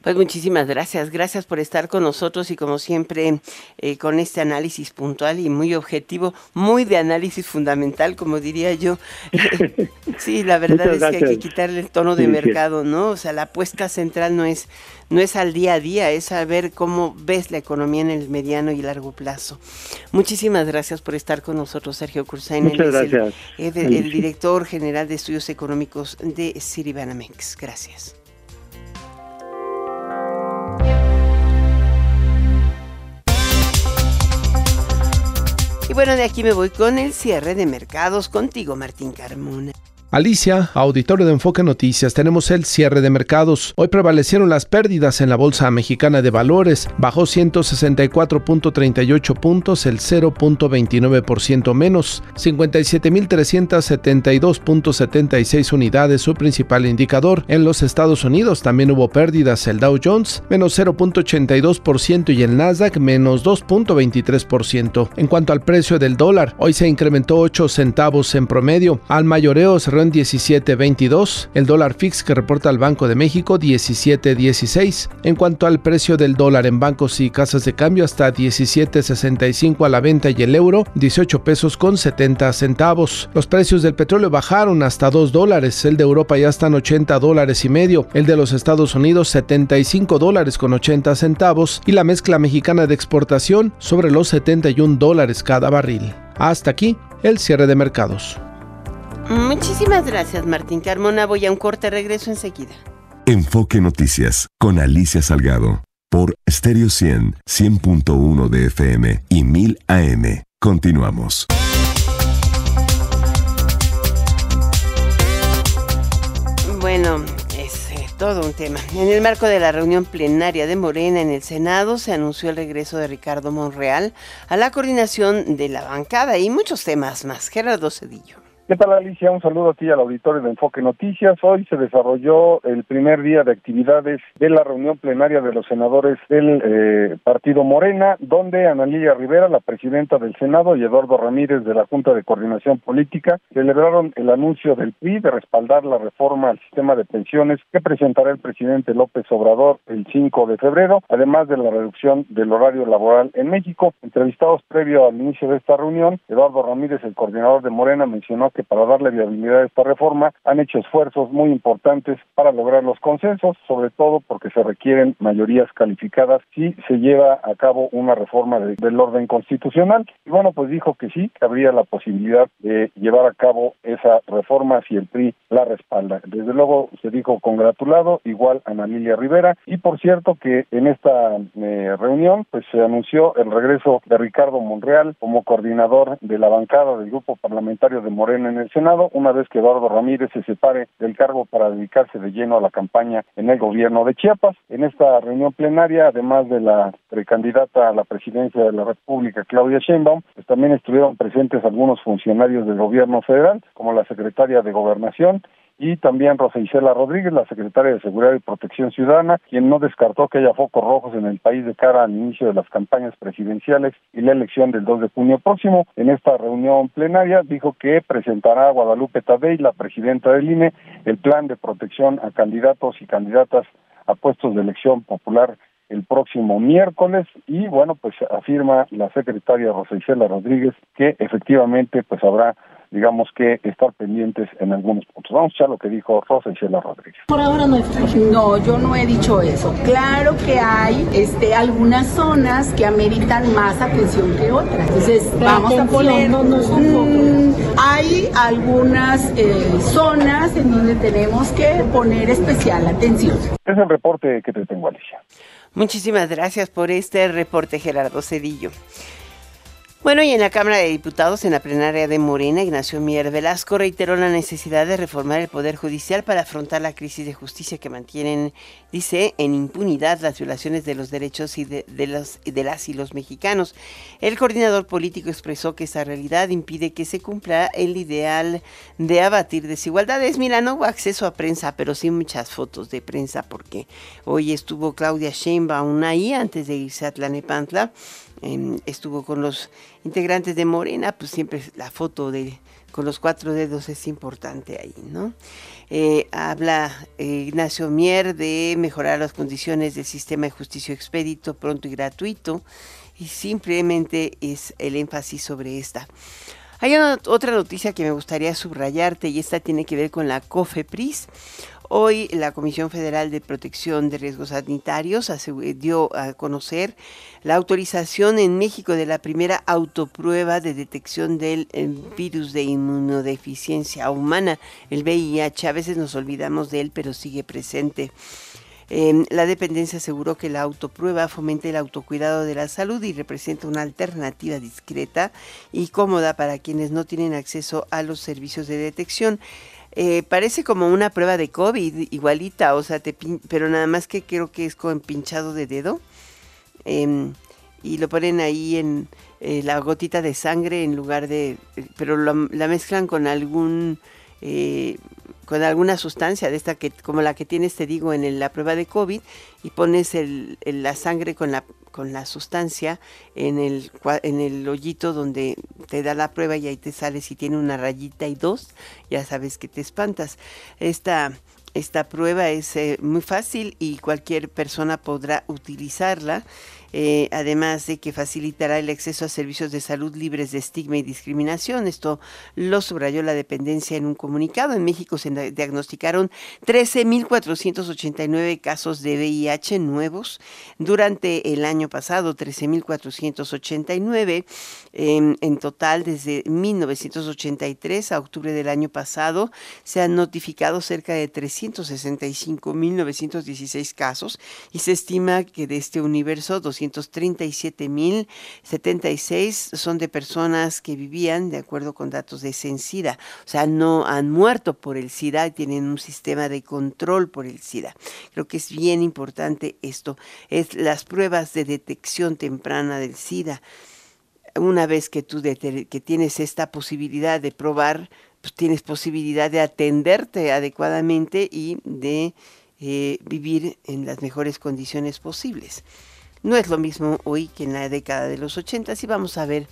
Pues muchísimas gracias, gracias por estar con nosotros y como siempre eh, con este análisis puntual y muy objetivo, muy de análisis fundamental, como diría yo. sí, la verdad es que hay que quitarle el tono de mercado, ¿no? O sea, la apuesta central no es no es al día a día, es saber cómo ves la economía en el mediano y largo plazo. Muchísimas gracias por estar con nosotros, Sergio Cursain.
Muchas gracias.
El, el, director general de estudios económicos de Citibanamex. Gracias. Y bueno, de aquí me voy con el cierre de mercados contigo, Martín Carmona.
Alicia, auditorio de Enfoque Noticias, tenemos el cierre de mercados. Hoy prevalecieron las pérdidas en la Bolsa Mexicana de Valores, bajó 164.38 puntos, el 0.29% menos, 57.372.76 unidades, su principal indicador. En los Estados Unidos también hubo pérdidas, el Dow Jones menos 0.82% y el Nasdaq menos 2.23%. En cuanto al precio del dólar, hoy se incrementó 8 centavos en promedio, al mayoreo se en 17.22, el dólar fix que reporta el Banco de México 17.16. En cuanto al precio del dólar en bancos y casas de cambio hasta 17.65 a la venta y el euro 18 pesos con 70 centavos. Los precios del petróleo bajaron hasta 2 dólares, el de Europa ya está en 80 dólares y medio, el de los Estados Unidos 75 dólares con 80 centavos y la mezcla mexicana de exportación sobre los 71 dólares cada barril. Hasta aquí el cierre de mercados.
Muchísimas gracias Martín Carmona, voy a un corte, regreso enseguida.
Enfoque Noticias con Alicia Salgado por Stereo 100, 100.1 de FM y 1000 AM. Continuamos.
Bueno, es eh, todo un tema. En el marco de la reunión plenaria de Morena en el Senado se anunció el regreso de Ricardo Monreal a la coordinación de la bancada y muchos temas más. Gerardo Cedillo.
¿Qué tal Alicia? Un saludo a ti al auditorio de Enfoque Noticias. Hoy se desarrolló el primer día de actividades de la reunión plenaria de los senadores del eh, Partido Morena, donde Ana Rivera, la presidenta del Senado, y Eduardo Ramírez de la Junta de Coordinación Política celebraron el anuncio del PRI de respaldar la reforma al sistema de pensiones que presentará el presidente López Obrador el 5 de febrero, además de la reducción del horario laboral en México. Entrevistados previo al inicio de esta reunión, Eduardo Ramírez, el coordinador de Morena, mencionó que para darle viabilidad a esta reforma han hecho esfuerzos muy importantes para lograr los consensos, sobre todo porque se requieren mayorías calificadas si se lleva a cabo una reforma del orden constitucional. Y bueno, pues dijo que sí, que habría la posibilidad de llevar a cabo esa reforma si el PRI la respalda. Desde luego se dijo congratulado, igual Ana Lilia Rivera, y por cierto que en esta eh, reunión pues se anunció el regreso de Ricardo Monreal como coordinador de la bancada del grupo parlamentario de Morena en el Senado, una vez que Eduardo Ramírez se separe del cargo para dedicarse de lleno a la campaña en el gobierno de Chiapas. En esta reunión plenaria, además de la precandidata a la presidencia de la República, Claudia Sheinbaum, pues también estuvieron presentes algunos funcionarios del gobierno federal, como la secretaria de Gobernación y también Rosa Isela Rodríguez, la secretaria de Seguridad y Protección Ciudadana, quien no descartó que haya focos rojos en el país de cara al inicio de las campañas presidenciales y la elección del 2 de junio próximo. En esta reunión plenaria dijo que presentará a Guadalupe Tadei, la presidenta del INE, el plan de protección a candidatos y candidatas a puestos de elección popular el próximo miércoles y bueno pues afirma la secretaria Rosa Isela Rodríguez que efectivamente pues habrá digamos que estar pendientes en algunos puntos. Vamos a escuchar lo que dijo Rosa Isela Rodríguez.
Por ahora no No, yo no he dicho eso. Claro que hay este, algunas zonas que ameritan más atención que otras. Entonces, vamos a poner... No, no mm, hay algunas eh, zonas en donde tenemos que poner especial atención.
Es el reporte que te tengo, Alicia.
Muchísimas gracias por este reporte, Gerardo Cedillo. Bueno, y en la Cámara de Diputados, en la plenaria de Morena, Ignacio Mier Velasco reiteró la necesidad de reformar el Poder Judicial para afrontar la crisis de justicia que mantienen, dice, en impunidad las violaciones de los derechos y de, los, de las y los mexicanos. El coordinador político expresó que esa realidad impide que se cumpla el ideal de abatir desigualdades. Mira, no hubo acceso a prensa, pero sí muchas fotos de prensa, porque hoy estuvo Claudia Sheinbaum ahí antes de irse a Tlanepantla Em, estuvo con los integrantes de Morena, pues siempre la foto de con los cuatro dedos es importante ahí, ¿no? Eh, habla eh, Ignacio Mier de mejorar las condiciones del sistema de justicia expedito, pronto y gratuito, y simplemente es el énfasis sobre esta. Hay otra noticia que me gustaría subrayarte y esta tiene que ver con la COFEPRIS. Hoy la Comisión Federal de Protección de Riesgos Sanitarios dio a conocer la autorización en México de la primera autoprueba de detección del eh, virus de inmunodeficiencia humana, el VIH. A veces nos olvidamos de él, pero sigue presente. Em, la dependencia aseguró que la autoprueba fomenta el autocuidado de la salud y representa una alternativa discreta y cómoda para quienes no tienen acceso a los servicios de detección. Eh, parece como una prueba de COVID, igualita, o sea, te pero nada más que creo que es con pinchado de dedo. Em, y lo ponen ahí en eh, la gotita de sangre en lugar de... pero la mezclan con algún... Con alguna sustancia de esta que como la que tienes te digo en la prueba de COVID y pones el, la sangre con la con la sustancia en el en el hoyito donde te da la prueba y ahí te sale si tiene una rayita y dos ya sabes que te espantas. Esta esta prueba es eh, muy fácil y cualquier persona podrá utilizarla eh, además de que facilitará el acceso a servicios de salud libres de estigma y discriminación. Esto lo subrayó la dependencia en un comunicado. En México se diagnosticaron 13.489 casos de VIH nuevos durante el año pasado, 13.489 en, en total desde 1983 a octubre del año pasado se han notificado cerca de 365.916 casos y se estima que de este universo 200 237.076 son de personas que vivían de acuerdo con datos de Sencida, o sea, no han muerto por el SIDA, tienen un sistema de control por el SIDA. Creo que es bien importante esto, es las pruebas de detección temprana del SIDA. Una vez que tú que tienes esta posibilidad de probar, pues tienes posibilidad de atenderte adecuadamente y de eh, vivir en las mejores condiciones posibles. No es lo mismo hoy que en la década de los 80 y vamos a ver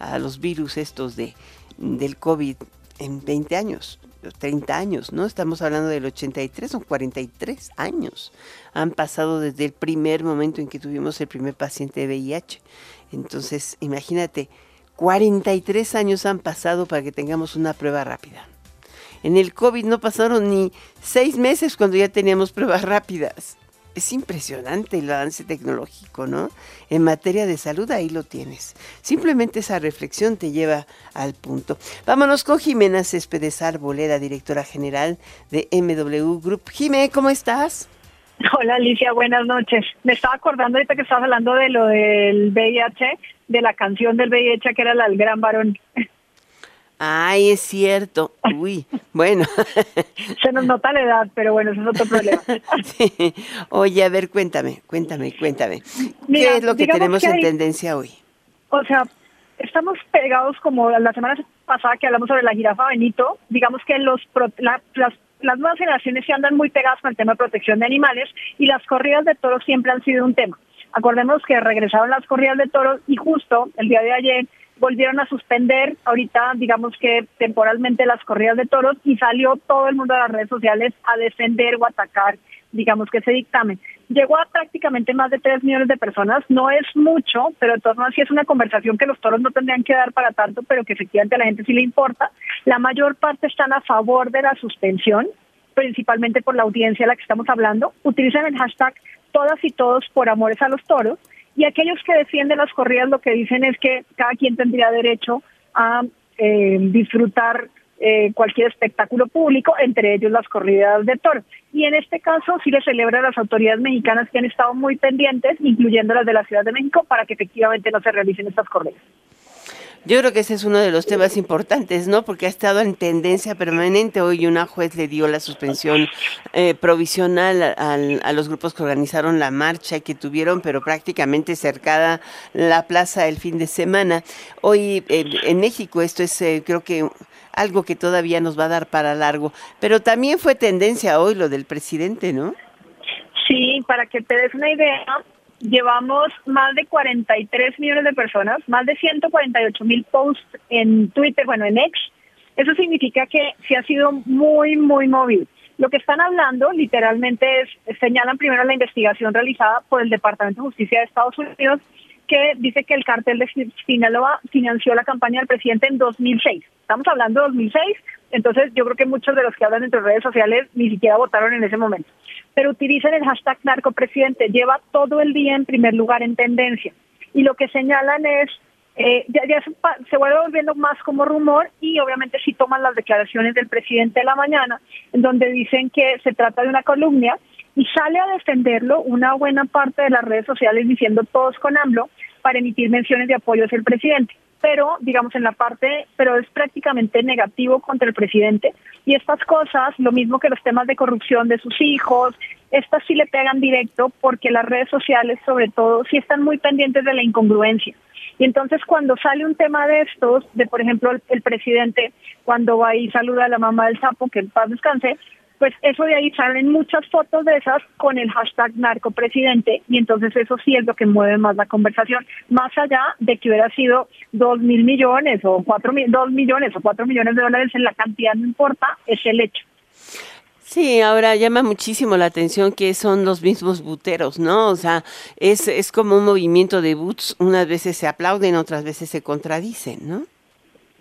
a los virus estos de, del COVID en 20 años, 30 años, ¿no? Estamos hablando del 83, son 43 años. Han pasado desde el primer momento en que tuvimos el primer paciente de VIH. Entonces, imagínate, 43 años han pasado para que tengamos una prueba rápida. En el COVID no pasaron ni seis meses cuando ya teníamos pruebas rápidas es impresionante el avance tecnológico, ¿no? En materia de salud ahí lo tienes. Simplemente esa reflexión te lleva al punto. Vámonos con Jimena Céspedes Arboleda, directora general de MW Group. Jimé, ¿cómo estás?
Hola Alicia, buenas noches. Me estaba acordando ahorita que estabas hablando de lo del VIH, de la canción del VIH que era la del gran varón.
Ay, es cierto. Uy, bueno.
Se nos nota la edad, pero bueno, eso es otro problema.
Oye, a ver, cuéntame, cuéntame, cuéntame. ¿Qué es lo que tenemos en tendencia hoy?
O sea, estamos pegados como la semana pasada que hablamos sobre la jirafa Benito. Digamos que los las, las nuevas generaciones se andan muy pegadas con el tema de protección de animales y las corridas de toros siempre han sido un tema. Acordemos que regresaron las corridas de toros y justo el día de ayer volvieron a suspender ahorita, digamos que temporalmente las corridas de toros y salió todo el mundo de las redes sociales a defender o atacar, digamos que ese dictamen. Llegó a prácticamente más de 3 millones de personas, no es mucho, pero de todas maneras sí es una conversación que los toros no tendrían que dar para tanto, pero que efectivamente a la gente sí le importa. La mayor parte están a favor de la suspensión, principalmente por la audiencia a la que estamos hablando. Utilizan el hashtag todas y todos por amores a los toros y aquellos que defienden las corridas lo que dicen es que cada quien tendría derecho a eh, disfrutar eh, cualquier espectáculo público, entre ellos las corridas de toro. Y en este caso sí le celebra a las autoridades mexicanas que han estado muy pendientes, incluyendo las de la Ciudad de México, para que efectivamente no se realicen estas corridas.
Yo creo que ese es uno de los temas importantes, ¿no? Porque ha estado en tendencia permanente. Hoy una juez le dio la suspensión eh, provisional a, los grupos que organizaron la marcha que tuvieron, pero prácticamente cercada la plaza el fin de semana. Hoy en México esto es, eh, creo que algo que todavía nos va a dar para largo. Pero también fue tendencia hoy lo del presidente, ¿no?
Sí, para que te des una idea, llevamos más de 43 millones de personas, más de 148 mil posts en Twitter, bueno, en X. Eso significa que sí ha sido muy, muy móvil. Lo que están hablando literalmente es, señalan primero la investigación realizada por el Departamento de Justicia de Estados Unidos, que dice que el cartel de Sinaloa financió la campaña del presidente en 2006. Estamos hablando de 2006, entonces yo creo que muchos de los que hablan entre redes sociales ni siquiera votaron en ese momento. Pero utilizan el hashtag narcopresidente, lleva todo el día en primer lugar en tendencia. Y lo que señalan es, eh, ya, se, vuelve volviendo más como rumor y obviamente si toman las declaraciones del presidente de la mañana, en donde dicen que se trata de una columna y sale a defenderlo una buena parte de las redes sociales diciendo todos con AMLO para emitir menciones de apoyo hacia el presidente pero digamos en la parte, pero es prácticamente negativo contra el presidente. Y estas cosas, lo mismo que los temas de corrupción de sus hijos, estas sí le pegan directo porque las redes sociales sobre todo sí están muy pendientes de la incongruencia. Y entonces cuando sale un tema de estos, de por ejemplo el, presidente, cuando va y saluda a la mamá del sapo, que en paz descanse, pues eso de ahí salen muchas fotos de esas con el hashtag narcopresidente y entonces eso sí es lo que mueve más la conversación, más allá de que hubiera sido dos mil millones o cuatro mil, dos millones o cuatro millones de dólares en la cantidad no importa, es el hecho.
Sí, ahora llama muchísimo la atención que son los mismos buteros, ¿no? O sea, es, es como un movimiento de boots, unas veces se aplauden, otras veces se contradicen, ¿no?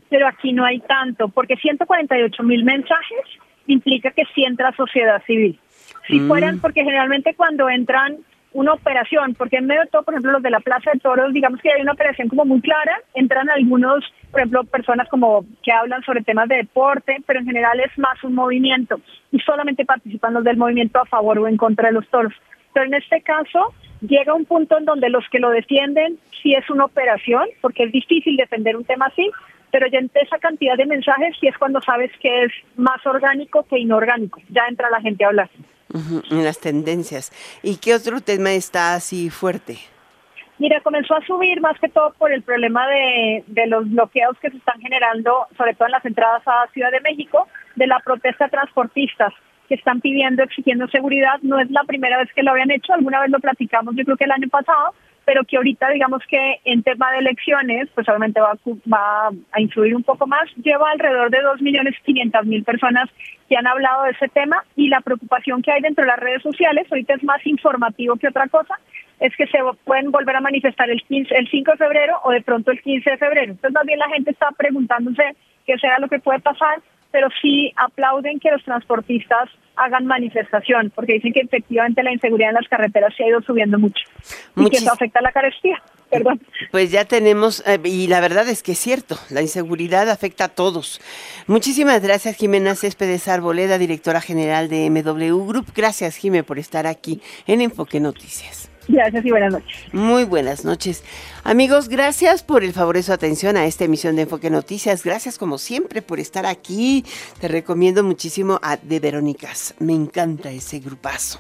Pero aquí no hay tanto, porque 148 mil mensajes implica que sí entra sociedad civil. Si mm. fueran, porque generalmente cuando entran una operación, porque en medio de todo, por ejemplo, los de la Plaza de Toros, digamos que hay una operación como muy clara, entran algunos, por ejemplo, personas como que hablan sobre temas de deporte, pero en general es más un movimiento y solamente participan los del movimiento a favor o en contra de los toros. Pero en este caso llega un punto en donde los que lo defienden sí es una operación, porque es difícil defender un tema así, pero ya entre esa cantidad de mensajes sí es cuando sabes que es más orgánico que inorgánico. Ya entra la gente a hablar.
en las tendencias. ¿Y qué otro tema está así fuerte?
Mira, comenzó a subir más que todo por el problema de, de, los bloqueos que se están generando, sobre todo en las entradas a Ciudad de México, de la protesta de transportistas que están pidiendo, exigiendo seguridad. No es la primera vez que lo habían hecho, alguna vez lo platicamos, yo creo que el año pasado, pero que ahorita digamos que en tema de elecciones, pues obviamente va, va a influir un poco más. Lleva alrededor de 2.500.000 personas que han hablado de ese tema y la preocupación que hay dentro de las redes sociales, ahorita es más informativo que otra cosa, es que se pueden volver a manifestar el, 15, el 5 de febrero o de pronto el 15 de febrero. Entonces más bien la gente está preguntándose qué será lo que puede pasar, pero sí aplauden que los transportistas hagan manifestación, porque dicen que efectivamente la inseguridad en las carreteras se ha ido subiendo mucho y que eso afecta a la carestía. Perdón.
Pues ya tenemos, eh, y la verdad es que es cierto, la inseguridad afecta a todos. Muchísimas gracias, Jimena Céspedes Arboleda, directora general de MW Group. Gracias, Jimé, por estar aquí en Enfoque Noticias.
Gracias y buenas noches.
Muy buenas noches. Amigos, gracias por el favor de su atención a esta emisión de Enfoque Noticias. Gracias como siempre por estar aquí. Te recomiendo muchísimo a De Verónicas. Me encanta ese grupazo.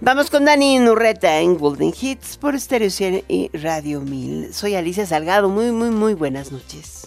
Vamos con Dani Nurreta en Golden Hits por Stereo 100 y Radio 1000. Soy Alicia Salgado. Muy, muy, muy buenas noches.